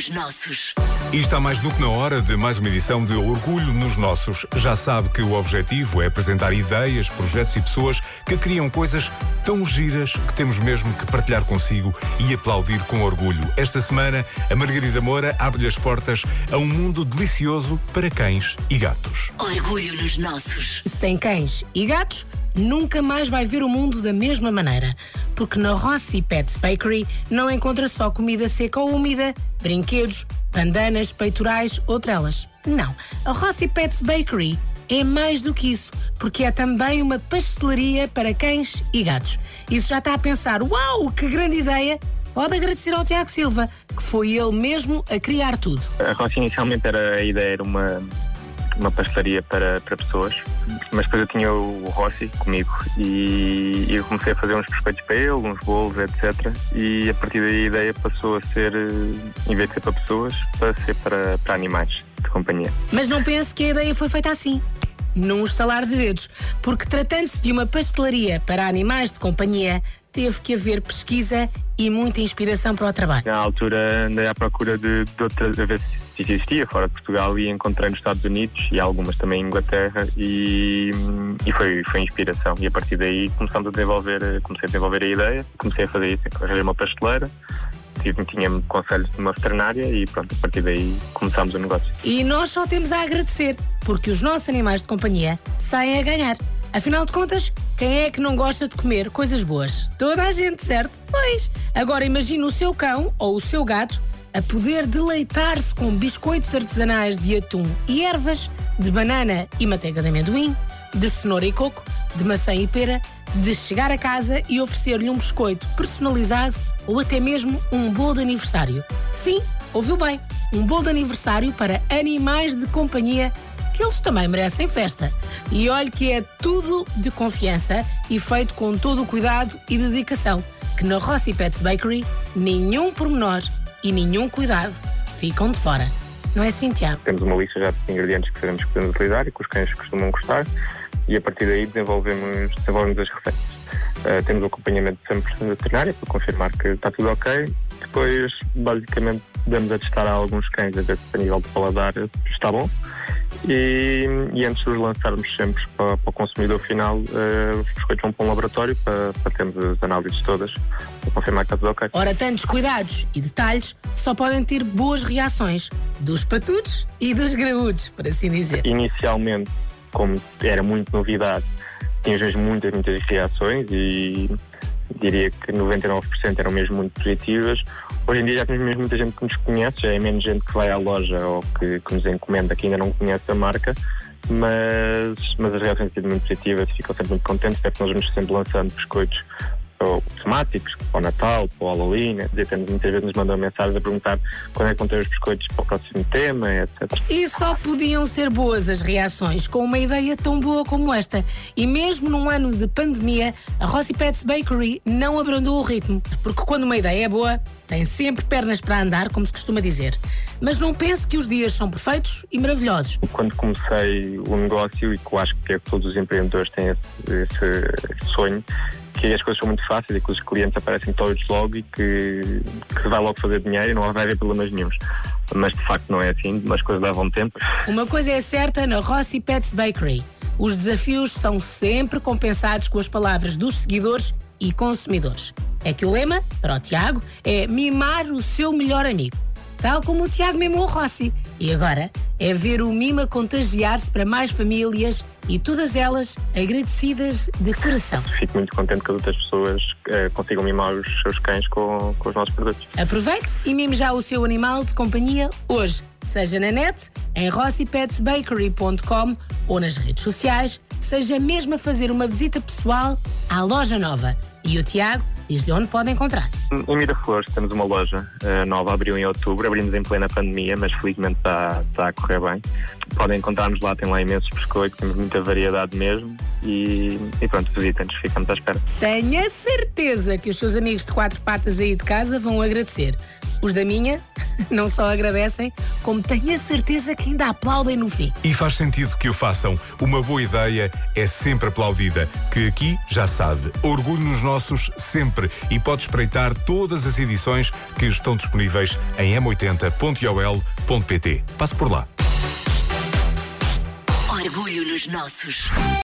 nos nossos. E está mais do que na hora de mais uma edição de Orgulho nos Nossos. Já sabe que o objetivo é apresentar ideias, projetos e pessoas que criam coisas tão giras que temos mesmo que partilhar consigo e aplaudir com orgulho. Esta semana, a Margarida Moura abre-lhe as portas a um mundo delicioso para cães e gatos. Orgulho nos nossos. Se tem cães e gatos, nunca mais vai ver o mundo da mesma maneira. Porque na Rossi Pets Bakery não encontra só comida seca ou úmida, brinquedos, pandanas, peitorais ou trelas. Não. A Rossi Pets Bakery é mais do que isso, porque é também uma pastelaria para cães e gatos. Isso já está a pensar, uau, que grande ideia! Pode agradecer ao Tiago Silva, que foi ele mesmo a criar tudo. A Rossi inicialmente era a ideia era uma uma pastelaria para, para pessoas, mas depois eu tinha o Rossi comigo e, eu comecei a fazer uns biscoitos para ele, uns bolos, etc. E a partir daí a ideia passou a ser, em vez de ser para pessoas, para ser para, para animais de companhia. Mas não pense que a ideia foi feita assim num estalar de dedos, porque tratando-se de uma pastelaria para animais de companhia, teve que haver pesquisa e muita inspiração para o trabalho. Na altura andei à procura de, de outras, a ver se existia fora de Portugal e encontrei nos Estados Unidos e algumas também em Inglaterra e, e foi, foi inspiração. E a partir daí começamos a desenvolver, comecei a desenvolver a ideia, comecei a fazer isso, arranjei uma pasteleira, tinha conselhos de uma veterinária e pronto, a partir daí começámos o negócio. E nós só temos a agradecer, porque os nossos animais de companhia saem a ganhar. Afinal de contas, quem é que não gosta de comer coisas boas? Toda a gente, certo? Pois. Agora imagine o seu cão ou o seu gato a poder deleitar-se com biscoitos artesanais de atum e ervas, de banana e manteiga de amendoim, de cenoura e coco, de maçã e pera, de chegar a casa e oferecer-lhe um biscoito personalizado ou até mesmo um bolo de aniversário. Sim, ouviu bem, um bolo de aniversário para animais de companhia que eles também merecem festa. E olhe que é tudo de confiança e feito com todo o cuidado e dedicação, que na Rossi Pets Bakery nenhum pormenor e nenhum cuidado ficam de fora. Não é assim, Tiago? Temos uma lista já de ingredientes que sabemos que podemos utilizar e que os cães costumam gostar e a partir daí desenvolvemos, desenvolvemos as receitas. Uh, temos o acompanhamento sempre veterinário para confirmar que está tudo ok. Depois, basicamente, damos a testar a alguns cães a ver se a nível de paladar está bom e, e, antes de os lançarmos sempre para, para o consumidor final, uh, vão para um laboratório para, para termos as análises todas para confirmar que está tudo ok. Ora, tantos cuidados e detalhes só podem ter boas reações dos patudos e dos graúdos, por assim dizer. Inicialmente, como era muito novidade, tínhamos muitas, muitas reações e diria que 99% eram mesmo muito positivas. Hoje em dia já temos mesmo muita gente que nos conhece, já é menos gente que vai à loja ou que, que nos encomenda que ainda não conhece a marca, mas, mas as reações têm sido muito positivas ficam sempre muito contentes, até porque nós vamos sempre lançando biscoitos ou temáticos, para o Natal, para o Halloween, temos muitas vezes nos mandam mensagens a perguntar quando é que vão ter os biscoitos para o próximo tema, etc. E só podiam ser boas as reações com uma ideia tão boa como esta. E mesmo num ano de pandemia, a Rossi Pets Bakery não abrandou o ritmo, porque quando uma ideia é boa, tem sempre pernas para andar, como se costuma dizer. Mas não pense que os dias são perfeitos e maravilhosos. Quando comecei o negócio, e que eu acho que é que todos os empreendedores têm esse, esse sonho, que as coisas são muito fáceis e que os clientes aparecem todos logo e que, que vai logo fazer dinheiro e não vai haver problemas nenhums. Mas de facto não é assim, as coisas levam tempo. Uma coisa é certa na Rossi Pets Bakery. Os desafios são sempre compensados com as palavras dos seguidores e consumidores. É que o lema, para o Tiago, é mimar o seu melhor amigo tal como o Tiago mimou o Rossi. E agora é ver o Mima contagiar-se para mais famílias e todas elas agradecidas de coração. Fico muito contente que outras pessoas uh, consigam mimar os seus cães com, com os nossos produtos. Aproveite e mime já o seu animal de companhia hoje, seja na net, em rossipetsbakery.com ou nas redes sociais, seja mesmo a fazer uma visita pessoal à loja nova. E o Tiago Diz-lhe onde pode encontrar. Em Miraflores temos uma loja uh, nova, abriu em outubro, abrimos em plena pandemia, mas felizmente está, está a correr bem. Podem encontrar-nos lá, tem lá imensos biscoitos, temos muita variedade mesmo e, e pronto, visitem-nos, ficamos à espera. Tenha certeza que os seus amigos de quatro patas aí de casa vão agradecer. Os da minha não só agradecem, como tenho a certeza que ainda aplaudem no fim. E faz sentido que o façam. Uma boa ideia é sempre aplaudida. Que aqui, já sabe, orgulho nos nossos sempre e pode espreitar todas as edições que estão disponíveis em m80.ol.pt. Passe por lá. Orgulho nos nossos.